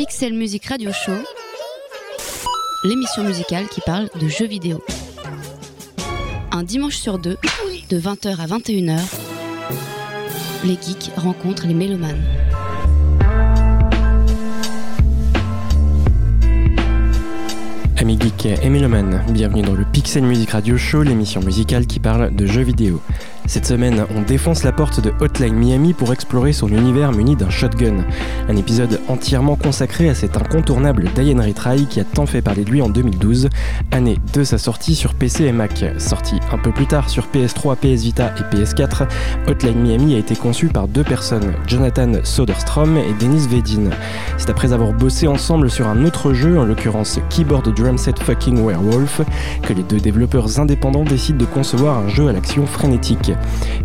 Pixel Music Radio Show, l'émission musicale qui parle de jeux vidéo. Un dimanche sur deux, de 20h à 21h, les geeks rencontrent les mélomanes. Amis geeks et mélomanes, bienvenue dans le Pixel Music Radio Show, l'émission musicale qui parle de jeux vidéo. Cette semaine, on défonce la porte de Hotline Miami pour explorer son univers muni d'un shotgun. Un épisode entièrement consacré à cet incontournable Diane Retry qui a tant fait parler de lui en 2012, année de sa sortie sur PC et Mac. Sorti un peu plus tard sur PS3, PS Vita et PS4, Hotline Miami a été conçu par deux personnes, Jonathan Soderstrom et Dennis Vedin. C'est après avoir bossé ensemble sur un autre jeu, en l'occurrence Keyboard Drum Set Fucking Werewolf, que les deux développeurs indépendants décident de concevoir un jeu à l'action frénétique.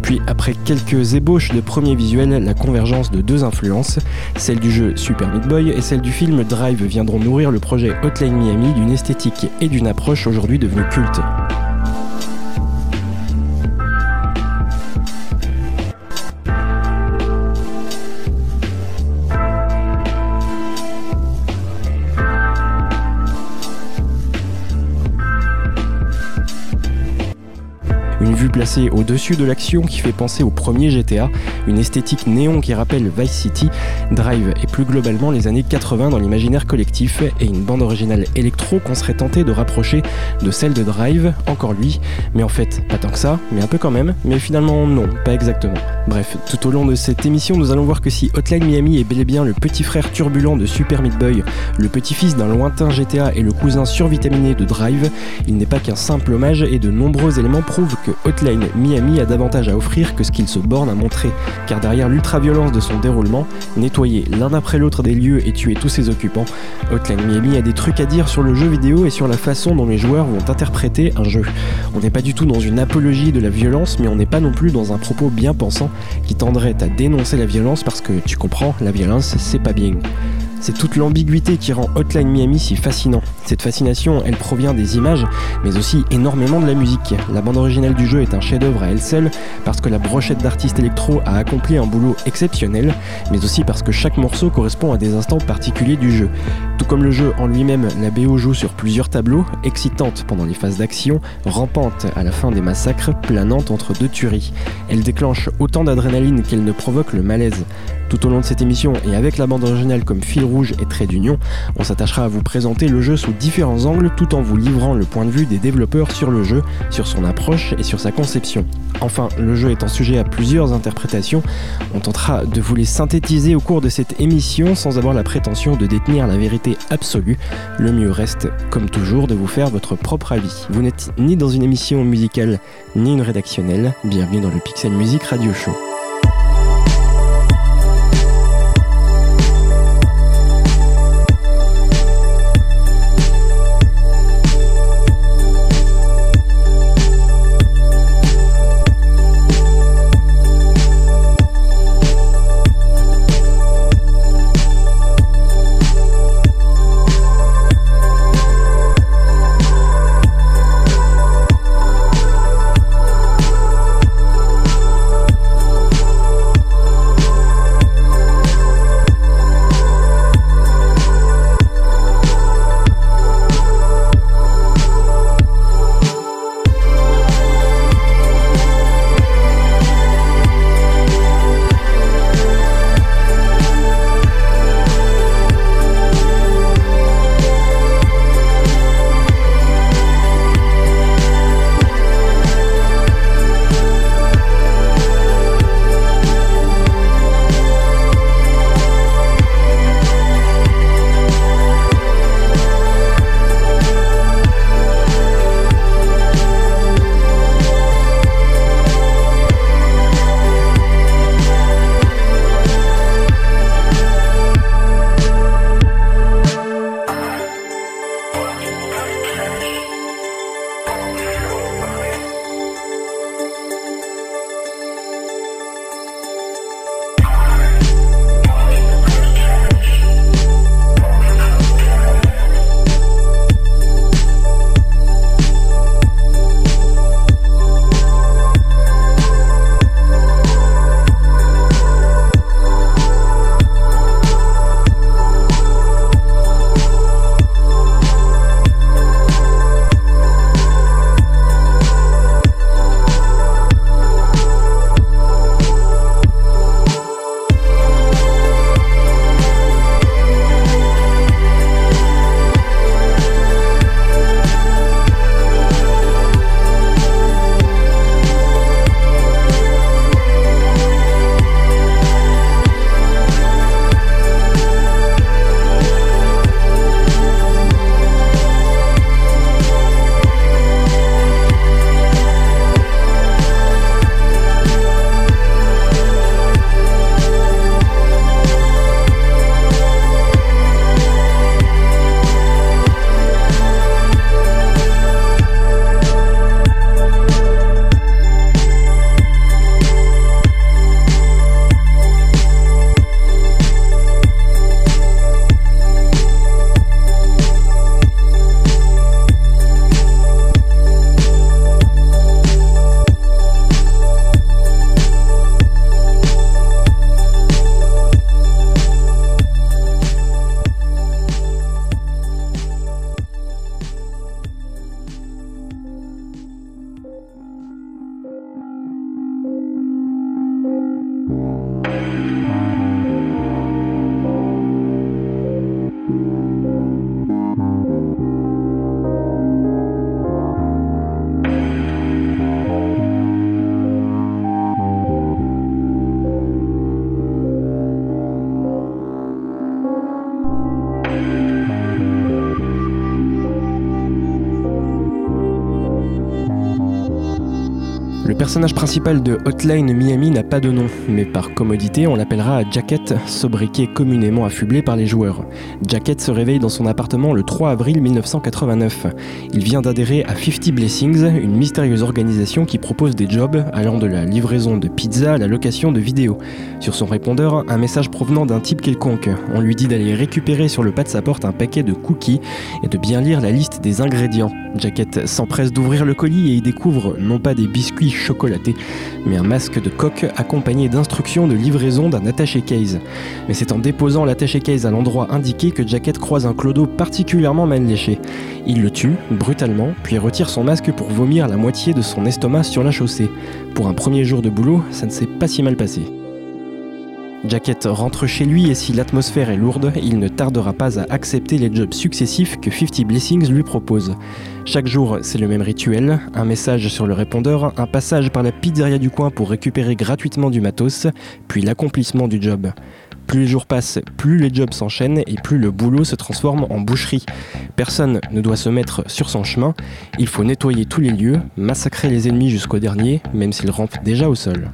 Puis après quelques ébauches de premiers visuels, la convergence de deux influences, celle du jeu Super Meat Boy et celle du film Drive viendront nourrir le projet Hotline Miami d'une esthétique et d'une approche aujourd'hui devenue culte. Vue placée au-dessus de l'action qui fait penser au premier GTA, une esthétique néon qui rappelle Vice City, Drive et plus globalement les années 80 dans l'imaginaire collectif et une bande originale électro qu'on serait tenté de rapprocher de celle de Drive, encore lui, mais en fait pas tant que ça, mais un peu quand même, mais finalement non, pas exactement. Bref, tout au long de cette émission nous allons voir que si Hotline Miami est bel et bien le petit frère turbulent de Super Meat Boy, le petit-fils d'un lointain GTA et le cousin survitaminé de Drive, il n'est pas qu'un simple hommage et de nombreux éléments prouvent que Hotline Miami a davantage à offrir que ce qu'il se borne à montrer, car derrière l'ultra-violence de son déroulement, nettoyer l'un après l'autre des lieux et tuer tous ses occupants, Hotline Miami a des trucs à dire sur le jeu vidéo et sur la façon dont les joueurs vont interpréter un jeu. On n'est pas du tout dans une apologie de la violence, mais on n'est pas non plus dans un propos bien pensant qui tendrait à dénoncer la violence parce que tu comprends, la violence c'est pas bien. C'est toute l'ambiguïté qui rend Hotline Miami si fascinant. Cette fascination, elle provient des images, mais aussi énormément de la musique. La bande originale du jeu est un chef-d'œuvre à elle seule, parce que la brochette d'artistes électro a accompli un boulot exceptionnel, mais aussi parce que chaque morceau correspond à des instants particuliers du jeu. Tout comme le jeu en lui-même, la BO joue sur plusieurs tableaux, excitante pendant les phases d'action, rampante à la fin des massacres, planante entre deux tueries. Elle déclenche autant d'adrénaline qu'elle ne provoque le malaise. Tout au long de cette émission et avec la bande originale comme fil rouge et trait d'union, on s'attachera à vous présenter le jeu sous différents angles tout en vous livrant le point de vue des développeurs sur le jeu, sur son approche et sur sa conception. Enfin, le jeu étant sujet à plusieurs interprétations, on tentera de vous les synthétiser au cours de cette émission sans avoir la prétention de détenir la vérité absolue. Le mieux reste, comme toujours, de vous faire votre propre avis. Vous n'êtes ni dans une émission musicale ni une rédactionnelle. Bienvenue dans le Pixel Music Radio Show. Personnage principal de Hotline Miami n'a pas de nom, mais par commodité, on l'appellera Jacket, sobriquet communément affublé par les joueurs. Jacket se réveille dans son appartement le 3 avril 1989. Il vient d'adhérer à 50 Blessings, une mystérieuse organisation qui propose des jobs allant de la livraison de pizza à la location de vidéos. Sur son répondeur, un message provenant d'un type quelconque. On lui dit d'aller récupérer sur le pas de sa porte un paquet de cookies et de bien lire la liste des ingrédients. Jacket s'empresse d'ouvrir le colis et y découvre non pas des biscuits mais un masque de coque accompagné d'instructions de livraison d'un attaché case. Mais c'est en déposant l'attaché case à l'endroit indiqué que Jacket croise un clodo particulièrement mal léché. Il le tue, brutalement, puis retire son masque pour vomir la moitié de son estomac sur la chaussée. Pour un premier jour de boulot, ça ne s'est pas si mal passé. Jacket rentre chez lui et si l'atmosphère est lourde, il ne tardera pas à accepter les jobs successifs que 50 Blessings lui propose. Chaque jour, c'est le même rituel, un message sur le répondeur, un passage par la pizzeria du coin pour récupérer gratuitement du matos, puis l'accomplissement du job. Plus les jours passent, plus les jobs s'enchaînent et plus le boulot se transforme en boucherie. Personne ne doit se mettre sur son chemin, il faut nettoyer tous les lieux, massacrer les ennemis jusqu'au dernier, même s'ils rampent déjà au sol.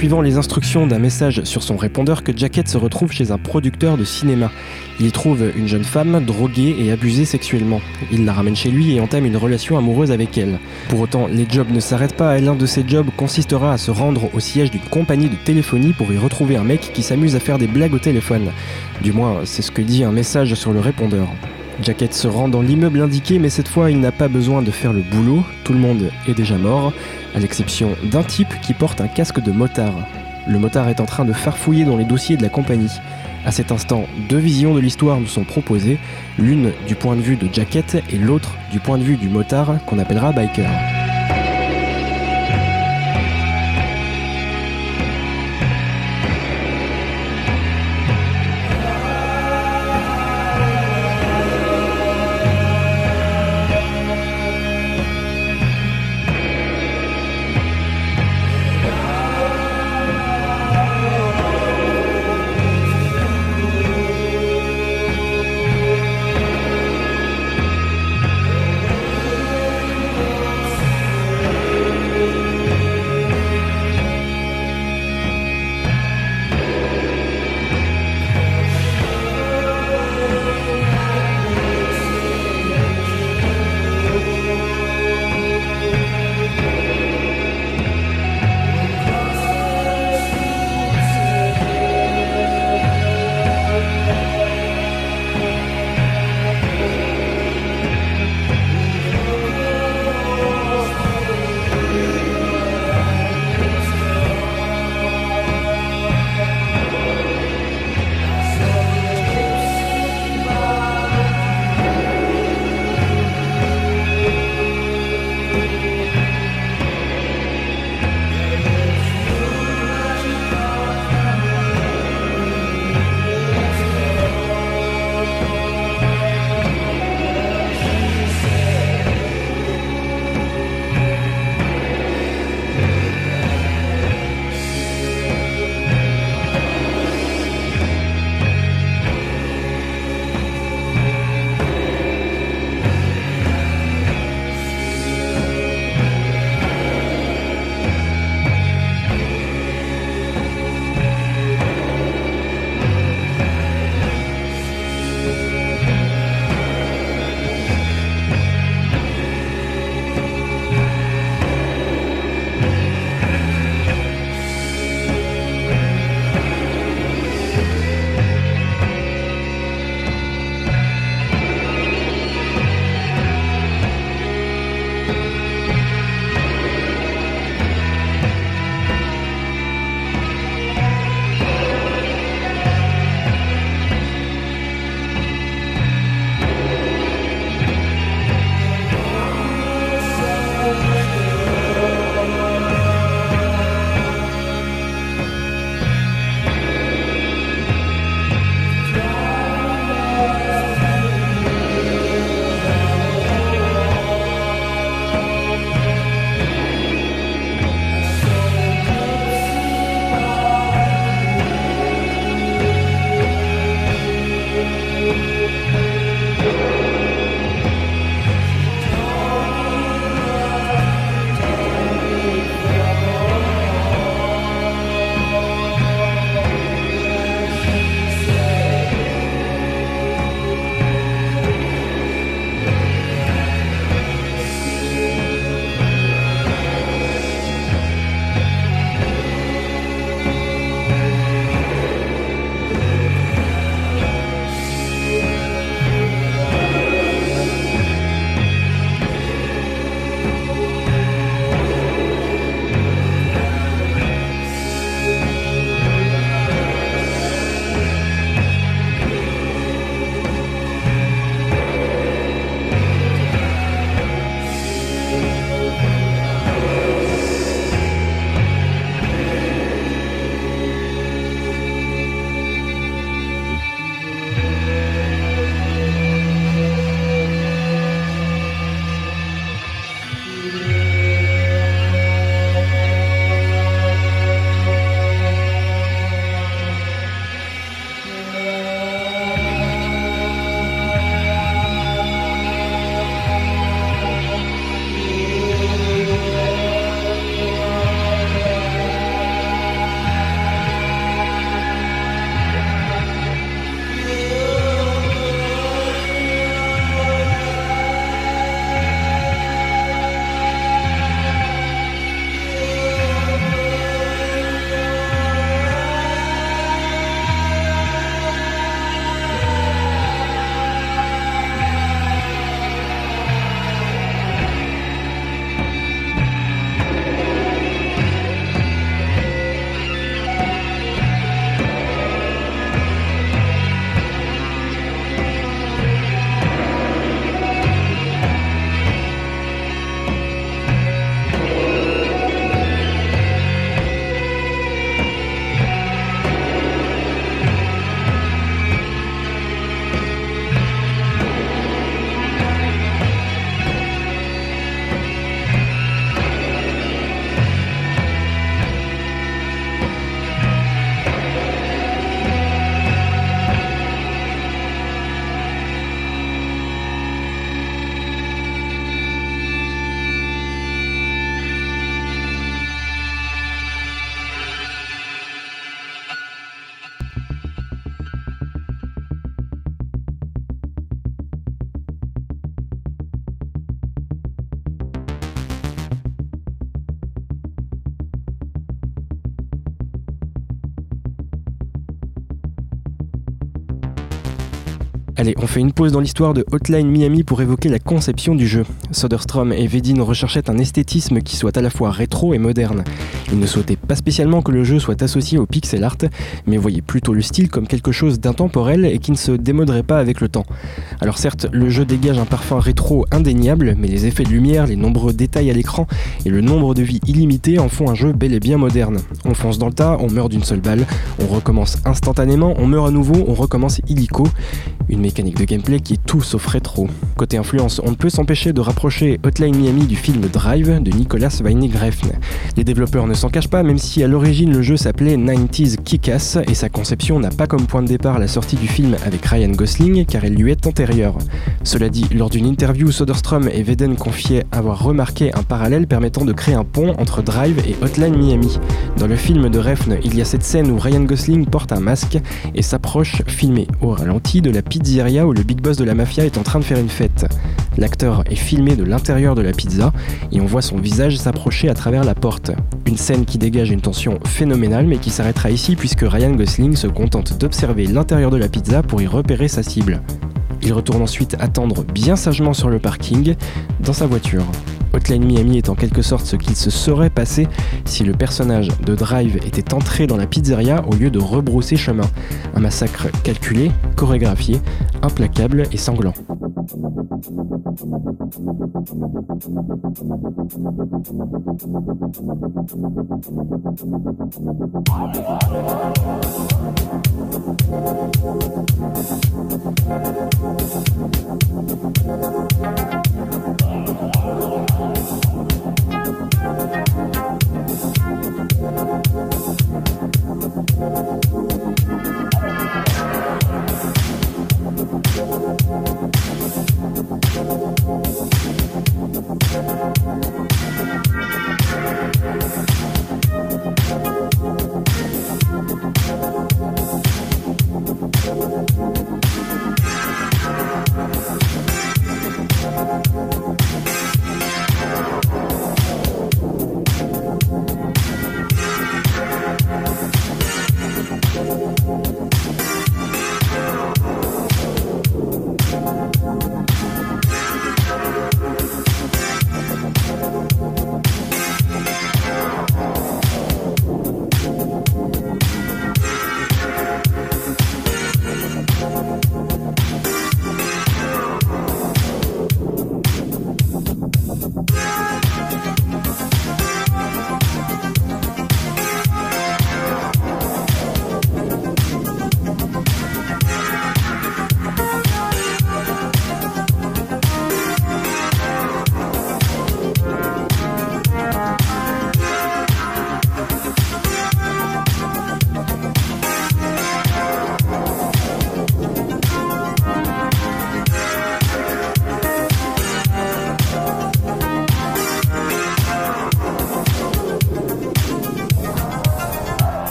Suivant les instructions d'un message sur son répondeur que Jacket se retrouve chez un producteur de cinéma. Il y trouve une jeune femme droguée et abusée sexuellement. Il la ramène chez lui et entame une relation amoureuse avec elle. Pour autant, les jobs ne s'arrêtent pas et l'un de ces jobs consistera à se rendre au siège d'une compagnie de téléphonie pour y retrouver un mec qui s'amuse à faire des blagues au téléphone. Du moins, c'est ce que dit un message sur le répondeur. Jacket se rend dans l'immeuble indiqué, mais cette fois il n'a pas besoin de faire le boulot, tout le monde est déjà mort, à l'exception d'un type qui porte un casque de motard. Le motard est en train de farfouiller dans les dossiers de la compagnie. À cet instant, deux visions de l'histoire nous sont proposées, l'une du point de vue de Jacket et l'autre du point de vue du motard qu'on appellera Biker. Allez, on fait une pause dans l'histoire de Hotline Miami pour évoquer la conception du jeu. Soderstrom et Vedin recherchaient un esthétisme qui soit à la fois rétro et moderne. Ils ne souhaitaient pas spécialement que le jeu soit associé au pixel art, mais voyaient plutôt le style comme quelque chose d'intemporel et qui ne se démoderait pas avec le temps. Alors certes, le jeu dégage un parfum rétro indéniable, mais les effets de lumière, les nombreux détails à l'écran et le nombre de vies illimitées en font un jeu bel et bien moderne. On fonce dans le tas, on meurt d'une seule balle, on recommence instantanément, on meurt à nouveau, on recommence illico. Une mécanique de gameplay qui est tout sauf rétro. Côté influence, on ne peut s'empêcher de rapprocher Hotline Miami du film Drive de Nicolas Winding Refn. Les développeurs s'en cachent pas, même si à l'origine le jeu s'appelait 90s Kick-Ass et sa conception n'a pas comme point de départ la sortie du film avec Ryan Gosling car elle lui est antérieure. Cela dit, lors d'une interview, Soderstrom et Veden confiaient avoir remarqué un parallèle permettant de créer un pont entre Drive et Hotline Miami. Dans le film de Refn, il y a cette scène où Ryan Gosling porte un masque et s'approche filmé au ralenti de la pizzeria où le big boss de la mafia est en train de faire une fête. L'acteur est filmé de l'intérieur de la pizza et on voit son visage s'approcher à travers la porte. Une qui dégage une tension phénoménale mais qui s'arrêtera ici puisque Ryan Gosling se contente d'observer l'intérieur de la pizza pour y repérer sa cible. Il retourne ensuite attendre bien sagement sur le parking, dans sa voiture. Hotline Miami est en quelque sorte ce qu'il se serait passé si le personnage de Drive était entré dans la pizzeria au lieu de rebrousser chemin. Un massacre calculé, chorégraphié, implacable et sanglant.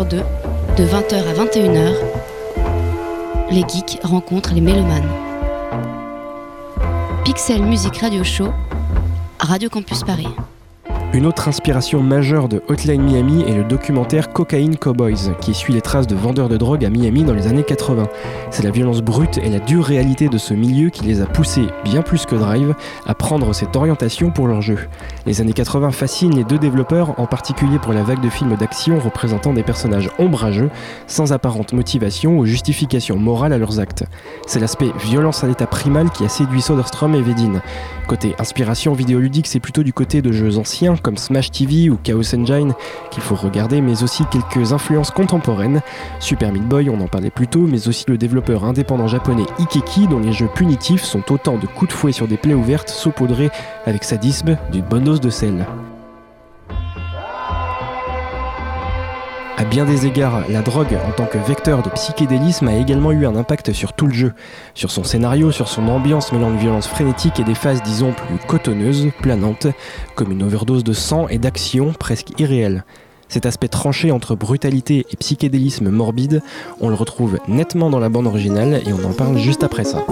De 20h à 21h, les geeks rencontrent les mélomanes. Pixel Music Radio Show, Radio Campus Paris. Une autre inspiration majeure de Hotline Miami est le documentaire Cocaine Cowboys, qui suit les traces de vendeurs de drogue à Miami dans les années 80. C'est la violence brute et la dure réalité de ce milieu qui les a poussés, bien plus que Drive, à prendre cette orientation pour leur jeu. Les années 80 fascinent les deux développeurs, en particulier pour la vague de films d'action représentant des personnages ombrageux, sans apparente motivation ou justification morale à leurs actes. C'est l'aspect violence à l'état primal qui a séduit Soderstrom et Vedin. Côté inspiration vidéoludique, c'est plutôt du côté de jeux anciens comme Smash TV ou Chaos Engine qu'il faut regarder, mais aussi quelques influences contemporaines. Super Meat Boy, on en parlait plus tôt, mais aussi le développeur indépendant japonais Ikeki, dont les jeux punitifs sont autant de coups de fouet sur des plaies ouvertes saupoudrés avec sadisme d'une bonne dose de sel. Bien des égards, la drogue en tant que vecteur de psychédélisme a également eu un impact sur tout le jeu, sur son scénario, sur son ambiance mêlant de violence frénétique et des phases disons plus cotonneuses, planantes, comme une overdose de sang et d'action presque irréelle. Cet aspect tranché entre brutalité et psychédélisme morbide, on le retrouve nettement dans la bande originale et on en parle juste après ça.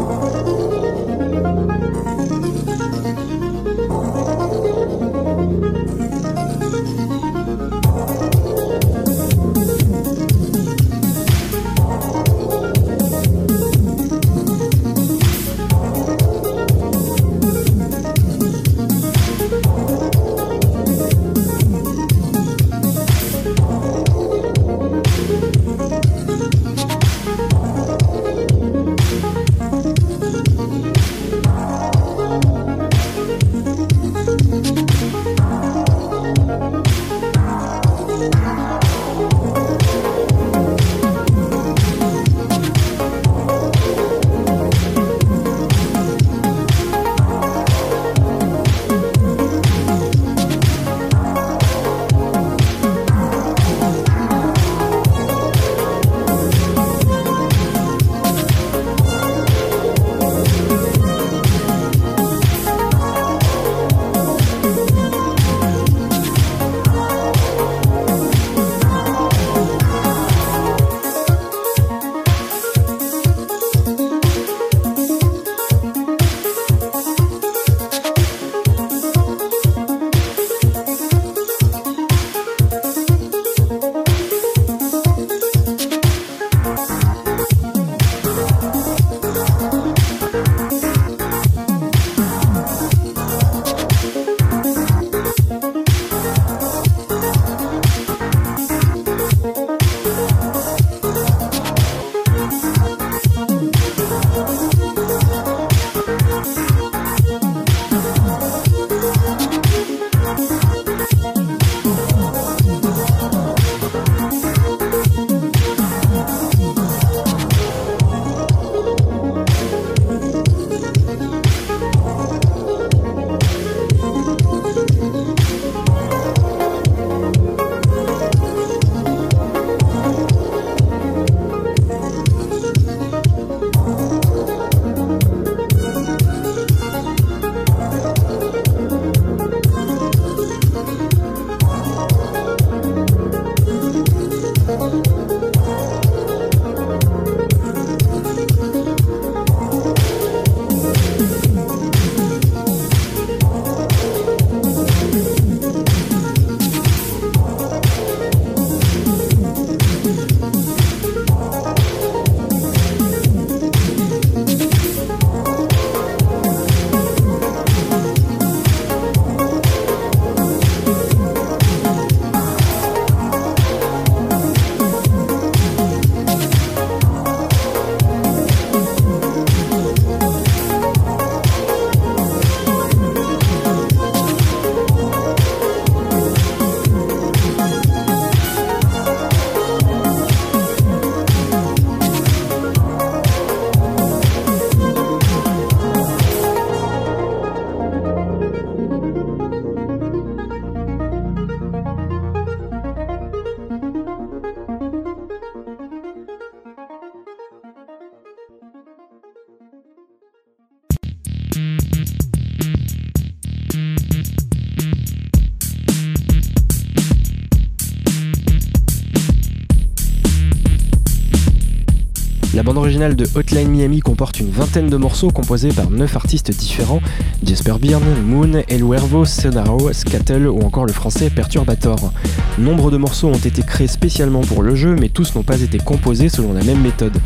Originale de Hotline Miami comporte une vingtaine de morceaux composés par neuf artistes différents Jasper Byrne, Moon, El Huervo, Sonaro, Scattle ou encore le français Perturbator. Nombre de morceaux ont été créés spécialement pour le jeu, mais tous n'ont pas été composés selon la même méthode.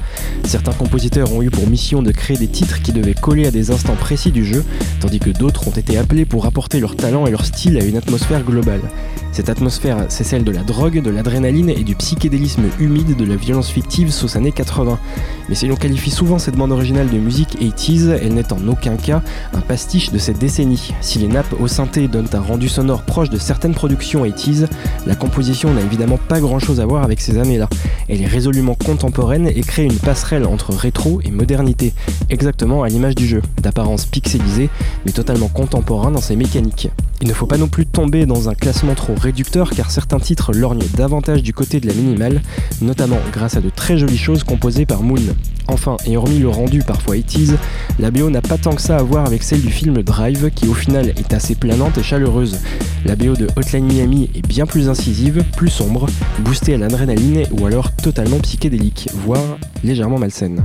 Certains compositeurs ont eu pour mission de créer des titres qui devaient coller à des instants précis du jeu, tandis que d'autres ont été appelés pour apporter leur talent et leur style à une atmosphère globale. Cette atmosphère, c'est celle de la drogue, de l'adrénaline et du psychédélisme humide de la violence fictive sauce années 80. Mais si l'on qualifie souvent cette bande originale de musique 80s, elle n'est en aucun cas un pastiche de cette décennie. Si les nappes au synthé donnent un rendu sonore proche de certaines productions 80s, la composition n'a évidemment pas grand chose à voir avec ces années-là. Elle est résolument contemporaine et crée une passerelle entre rétro et modernité, exactement à l'image du jeu, d'apparence pixelisée mais totalement contemporain dans ses mécaniques. Il ne faut pas non plus tomber dans un classement trop réducteur car certains titres lorgnent davantage du côté de la minimale, notamment grâce à de très jolies choses composées par Moon. Enfin, et hormis le rendu parfois 80 la BO n'a pas tant que ça à voir avec celle du film Drive qui au final est assez planante et chaleureuse. La BO de Hotline Miami est bien plus incisive, plus sombre, boostée à l'adrénaline ou alors totalement psychédélique, voire légèrement malsaine.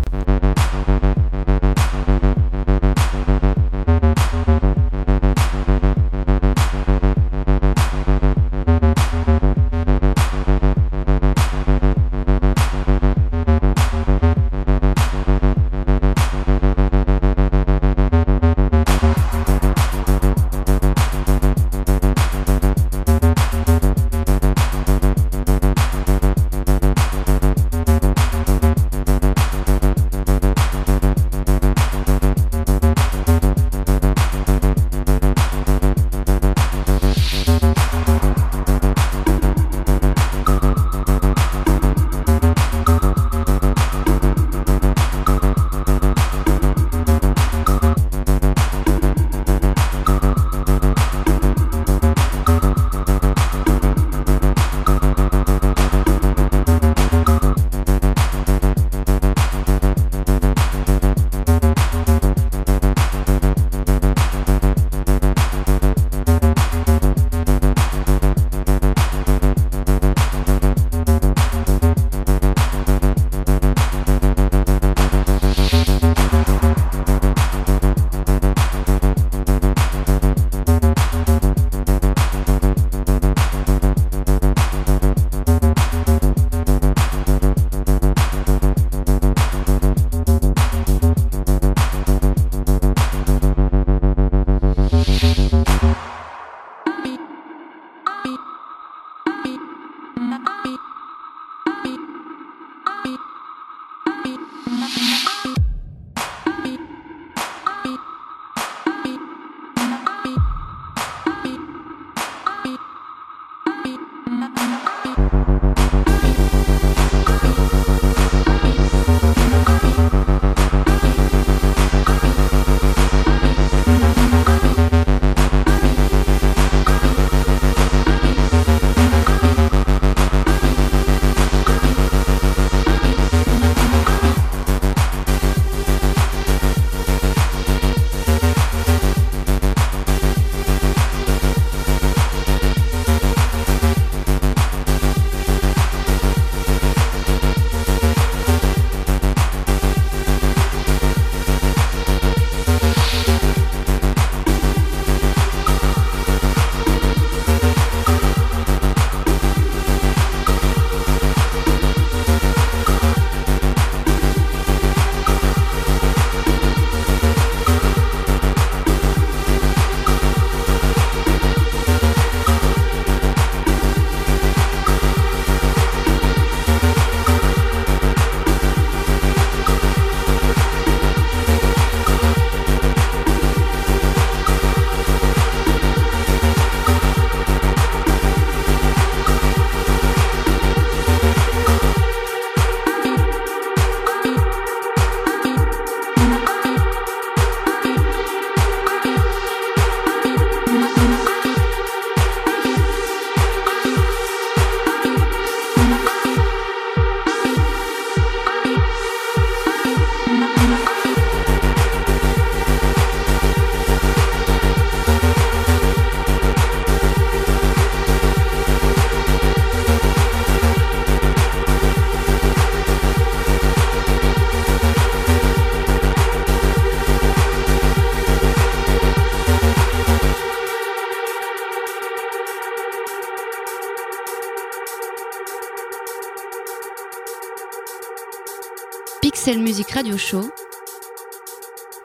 Pixel Music Radio Show,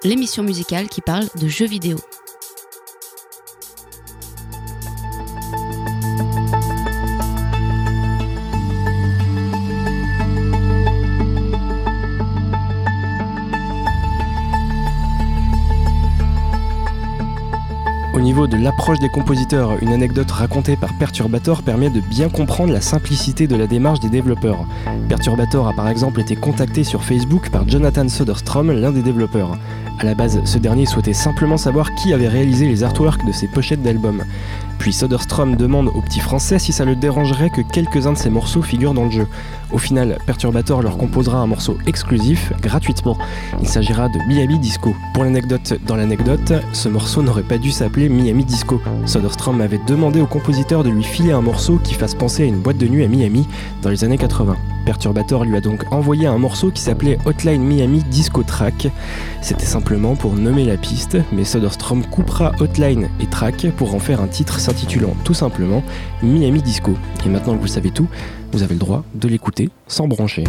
l'émission musicale qui parle de jeux vidéo. Des compositeurs, une anecdote racontée par Perturbator permet de bien comprendre la simplicité de la démarche des développeurs. Perturbator a par exemple été contacté sur Facebook par Jonathan Soderstrom, l'un des développeurs. À la base, ce dernier souhaitait simplement savoir qui avait réalisé les artworks de ses pochettes d'albums. Puis Soderstrom demande au petit français si ça le dérangerait que quelques-uns de ses morceaux figurent dans le jeu. Au final, Perturbator leur composera un morceau exclusif, gratuitement. Il s'agira de Miami Disco. Pour l'anecdote dans l'anecdote, ce morceau n'aurait pas dû s'appeler Miami Disco. Soderstrom avait demandé au compositeur de lui filer un morceau qui fasse penser à une boîte de nuit à Miami dans les années 80. Perturbator lui a donc envoyé un morceau qui s'appelait Hotline Miami Disco Track. C'était simplement pour nommer la piste, mais Soderstrom coupera Hotline et Track pour en faire un titre s'intitulant tout simplement Miami Disco. Et maintenant que vous savez tout, vous avez le droit de l'écouter sans brancher.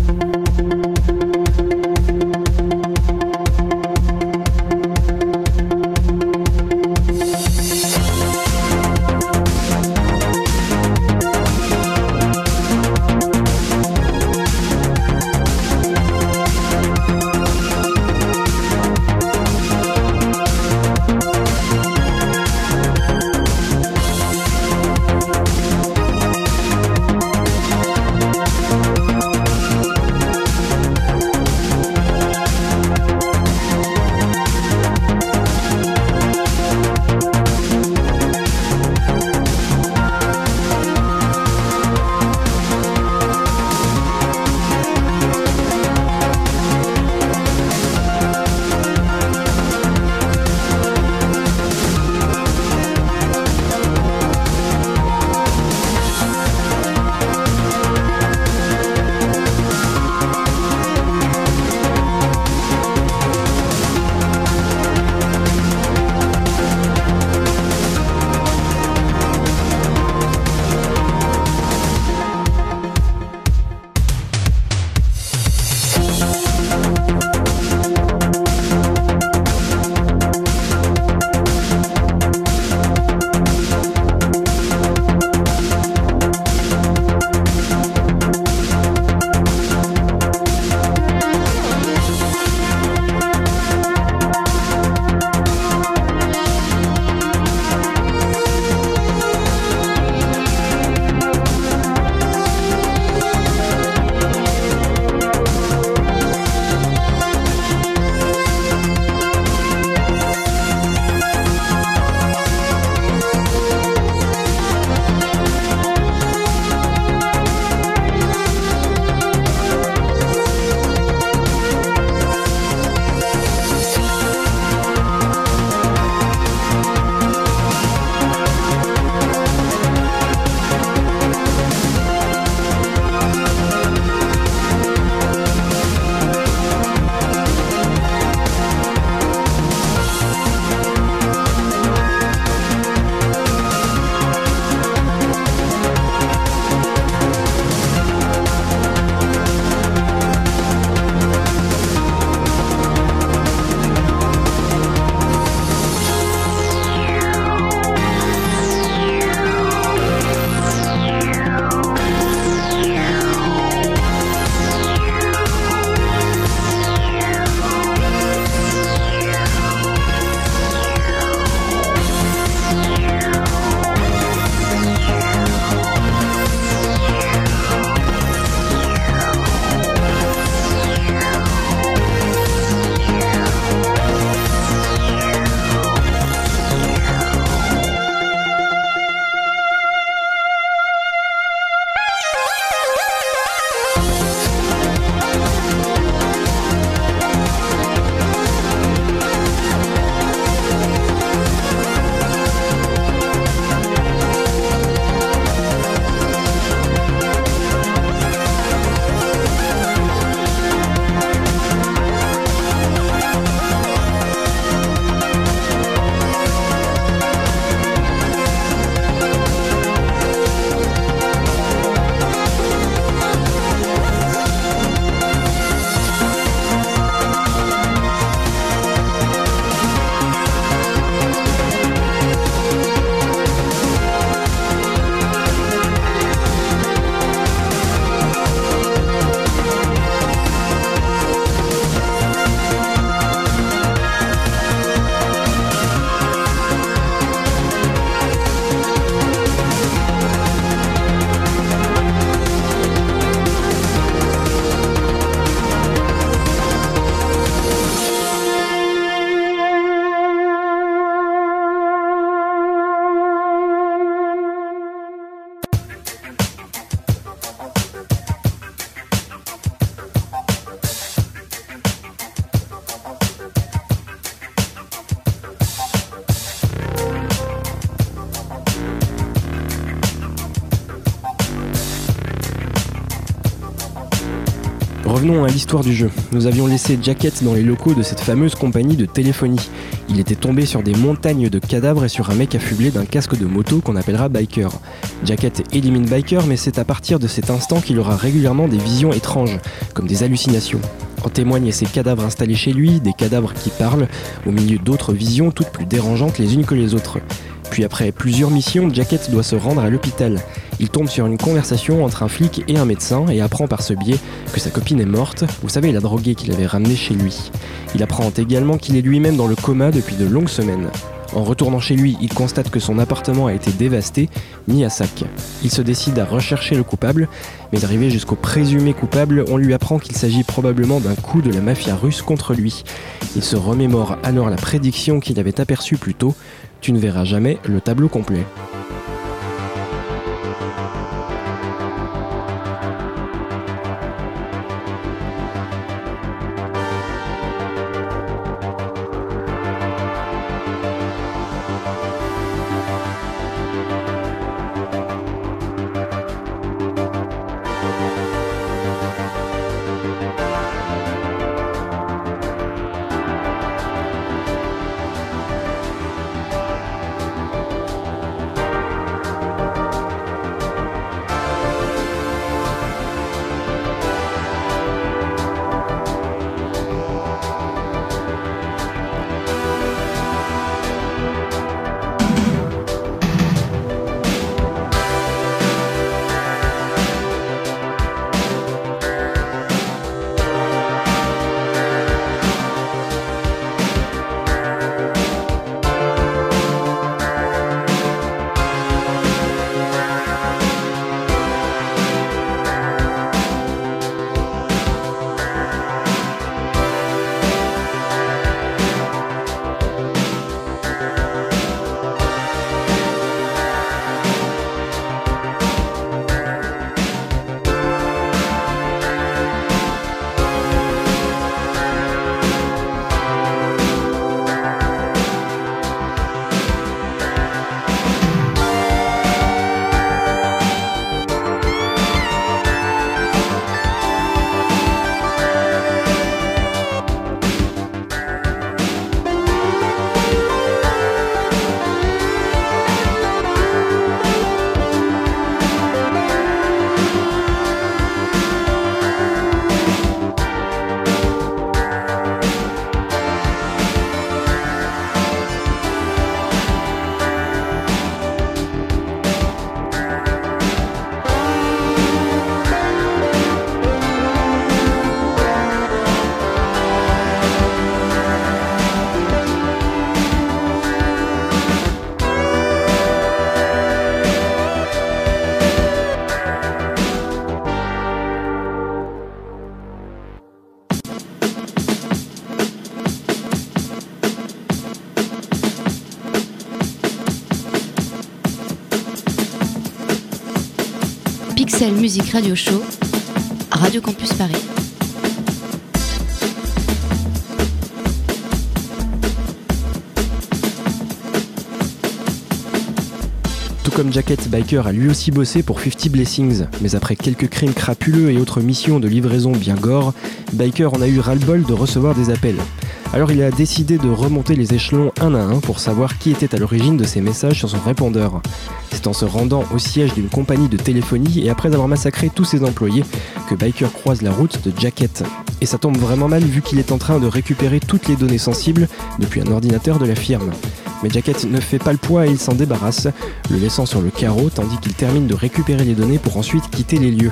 Revenons à l'histoire du jeu. Nous avions laissé Jacket dans les locaux de cette fameuse compagnie de téléphonie. Il était tombé sur des montagnes de cadavres et sur un mec affublé d'un casque de moto qu'on appellera Biker. Jacket élimine Biker, mais c'est à partir de cet instant qu'il aura régulièrement des visions étranges, comme des hallucinations. En témoignent ces cadavres installés chez lui, des cadavres qui parlent, au milieu d'autres visions toutes plus dérangeantes les unes que les autres. Puis après plusieurs missions, Jacket doit se rendre à l'hôpital. Il tombe sur une conversation entre un flic et un médecin et apprend par ce biais que sa copine est morte. Vous savez, la droguée qu'il avait ramenée chez lui. Il apprend également qu'il est lui-même dans le coma depuis de longues semaines. En retournant chez lui, il constate que son appartement a été dévasté, mis à sac. Il se décide à rechercher le coupable, mais arrivé jusqu'au présumé coupable, on lui apprend qu'il s'agit probablement d'un coup de la mafia russe contre lui. Il se remémore alors la prédiction qu'il avait aperçue plus tôt, tu ne verras jamais le tableau complet. Musique Radio Show, Radio Campus Paris. Tout comme Jacket Biker a lui aussi bossé pour 50 Blessings, mais après quelques crimes crapuleux et autres missions de livraison bien gore, Biker en a eu ras-le-bol de recevoir des appels. Alors il a décidé de remonter les échelons un à un pour savoir qui était à l'origine de ces messages sur son répondeur. C'est en se rendant au siège d'une compagnie de téléphonie et après avoir massacré tous ses employés que Biker croise la route de Jacket. Et ça tombe vraiment mal vu qu'il est en train de récupérer toutes les données sensibles depuis un ordinateur de la firme. Mais Jacket ne fait pas le poids et il s'en débarrasse, le laissant sur le carreau tandis qu'il termine de récupérer les données pour ensuite quitter les lieux.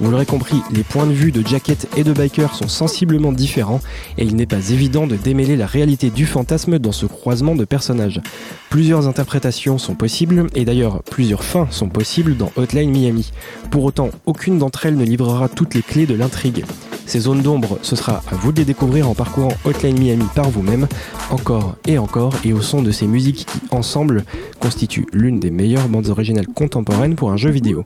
Vous l'aurez compris, les points de vue de Jacket et de Biker sont sensiblement différents et il n'est pas évident de démêler la réalité du fantasme dans ce croisement de personnages. Plusieurs interprétations sont possibles et d'ailleurs plusieurs fins sont possibles dans Hotline Miami. Pour autant, aucune d'entre elles ne livrera toutes les clés de l'intrigue. Ces zones d'ombre, ce sera à vous de les découvrir en parcourant Hotline Miami par vous-même, encore et encore, et au son de ces musiques qui, ensemble, constituent l'une des meilleures bandes originales contemporaines pour un jeu vidéo.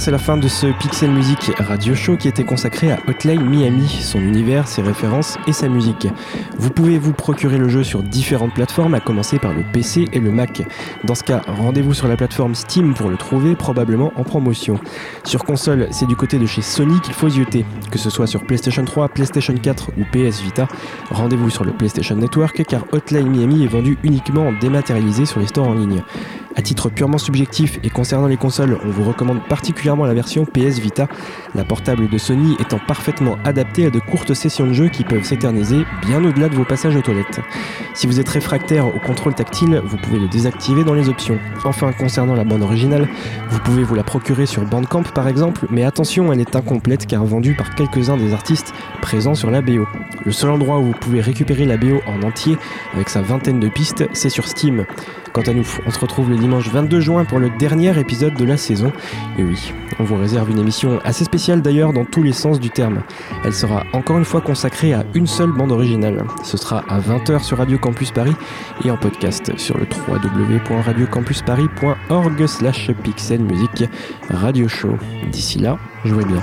C'est la fin de ce Pixel Music radio show qui était consacré à Hotline Miami, son univers, ses références et sa musique. Vous pouvez vous procurer le jeu sur différentes plateformes, à commencer par le PC et le Mac. Dans ce cas, rendez-vous sur la plateforme Steam pour le trouver, probablement en promotion. Sur console, c'est du côté de chez Sony qu'il faut zioter. Que ce soit sur PlayStation 3, PlayStation 4 ou PS Vita, rendez-vous sur le PlayStation Network car Hotline Miami est vendu uniquement en dématérialisé sur les stores en ligne. À titre purement subjectif et concernant les consoles, on vous recommande particulièrement la version PS Vita, la portable de Sony étant parfaitement adaptée à de courtes sessions de jeu qui peuvent s'éterniser bien au-delà de vos passages aux toilettes. Si vous êtes réfractaire au contrôle tactile, vous pouvez le désactiver dans les options. Enfin, concernant la bande originale, vous pouvez vous la procurer sur Bandcamp par exemple, mais attention, elle est incomplète car vendue par quelques-uns des artistes présents sur la BO. Le seul endroit où vous pouvez récupérer la BO en entier, avec sa vingtaine de pistes, c'est sur Steam. Quant à nous, on se retrouve le dimanche 22 juin pour le dernier épisode de la saison. Et oui, on vous réserve une émission assez spéciale d'ailleurs dans tous les sens du terme. Elle sera encore une fois consacrée à une seule bande originale. Ce sera à 20h sur Radio Campus Paris et en podcast sur le www.radiocampusparis.org slash pixel radio show. D'ici là, jouez bien.